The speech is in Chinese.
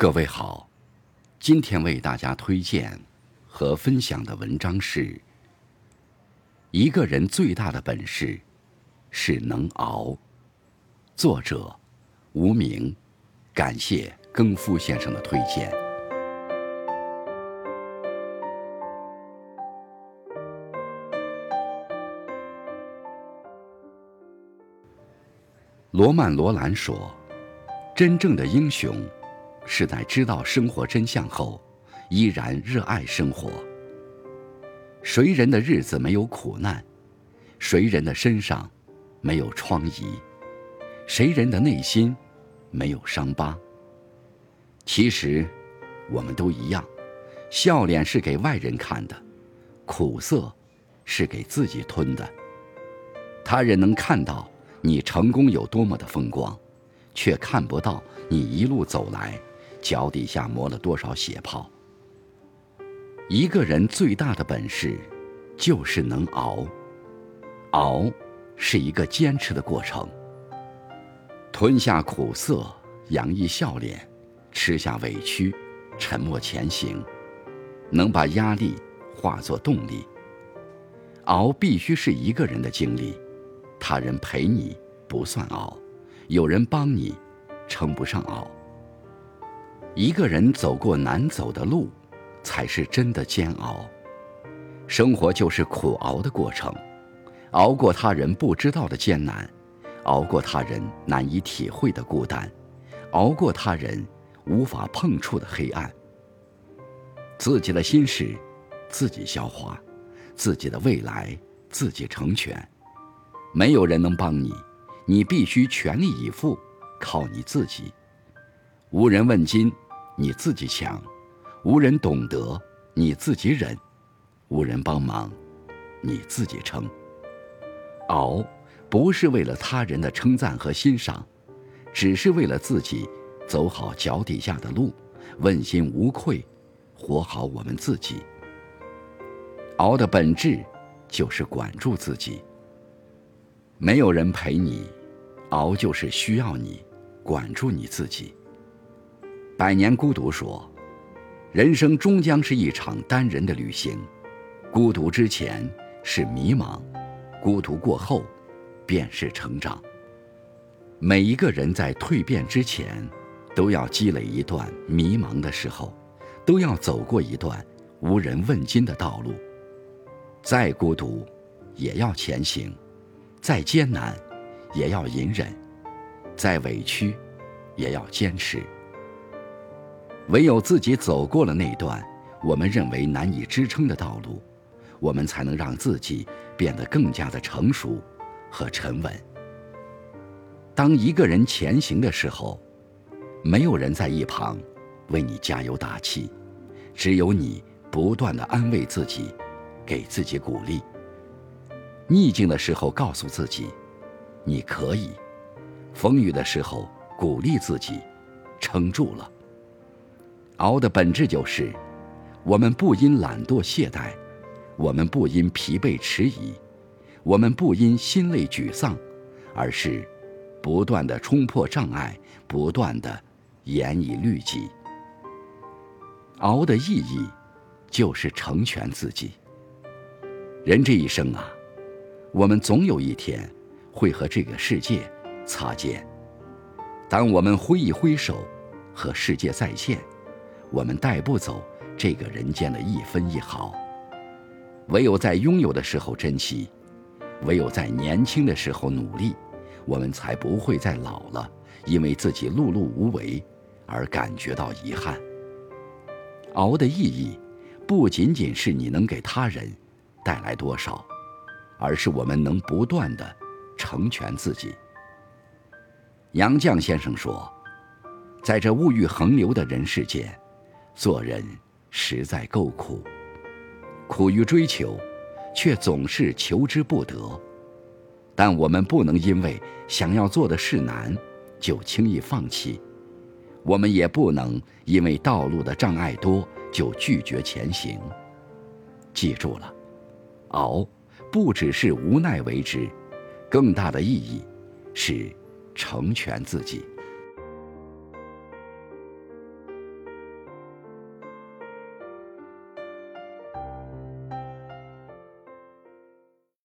各位好，今天为大家推荐和分享的文章是：一个人最大的本事是能熬。作者无名，感谢更夫先生的推荐。罗曼·罗兰说：“真正的英雄。”是在知道生活真相后，依然热爱生活。谁人的日子没有苦难？谁人的身上没有疮痍？谁人的内心没有伤疤？其实，我们都一样。笑脸是给外人看的，苦涩是给自己吞的。他人能看到你成功有多么的风光，却看不到你一路走来。脚底下磨了多少血泡？一个人最大的本事，就是能熬。熬，是一个坚持的过程。吞下苦涩，洋溢笑脸；吃下委屈，沉默前行。能把压力化作动力。熬必须是一个人的经历，他人陪你不算熬，有人帮你，称不上熬。一个人走过难走的路，才是真的煎熬。生活就是苦熬的过程，熬过他人不知道的艰难，熬过他人难以体会的孤单，熬过他人无法碰触的黑暗。自己的心事，自己消化；自己的未来，自己成全。没有人能帮你，你必须全力以赴，靠你自己。无人问津。你自己强，无人懂得；你自己忍，无人帮忙；你自己撑。熬，不是为了他人的称赞和欣赏，只是为了自己走好脚底下的路，问心无愧，活好我们自己。熬的本质，就是管住自己。没有人陪你，熬就是需要你管住你自己。百年孤独说：“人生终将是一场单人的旅行，孤独之前是迷茫，孤独过后便是成长。每一个人在蜕变之前，都要积累一段迷茫的时候，都要走过一段无人问津的道路。再孤独，也要前行；再艰难，也要隐忍；再委屈，也要坚持。”唯有自己走过了那段我们认为难以支撑的道路，我们才能让自己变得更加的成熟和沉稳。当一个人前行的时候，没有人在一旁为你加油打气，只有你不断的安慰自己，给自己鼓励。逆境的时候告诉自己，你可以；风雨的时候鼓励自己，撑住了。熬的本质就是，我们不因懒惰懈怠，我们不因疲惫迟疑，我们不因心累沮丧，而是不断的冲破障碍，不断的严以律己。熬的意义，就是成全自己。人这一生啊，我们总有一天会和这个世界擦肩。当我们挥一挥手，和世界再见。我们带不走这个人间的一分一毫，唯有在拥有的时候珍惜，唯有在年轻的时候努力，我们才不会在老了因为自己碌碌无为而感觉到遗憾。熬的意义，不仅仅是你能给他人带来多少，而是我们能不断的成全自己。杨绛先生说，在这物欲横流的人世间。做人实在够苦，苦于追求，却总是求之不得。但我们不能因为想要做的事难，就轻易放弃；我们也不能因为道路的障碍多，就拒绝前行。记住了，熬，不只是无奈为之，更大的意义是成全自己。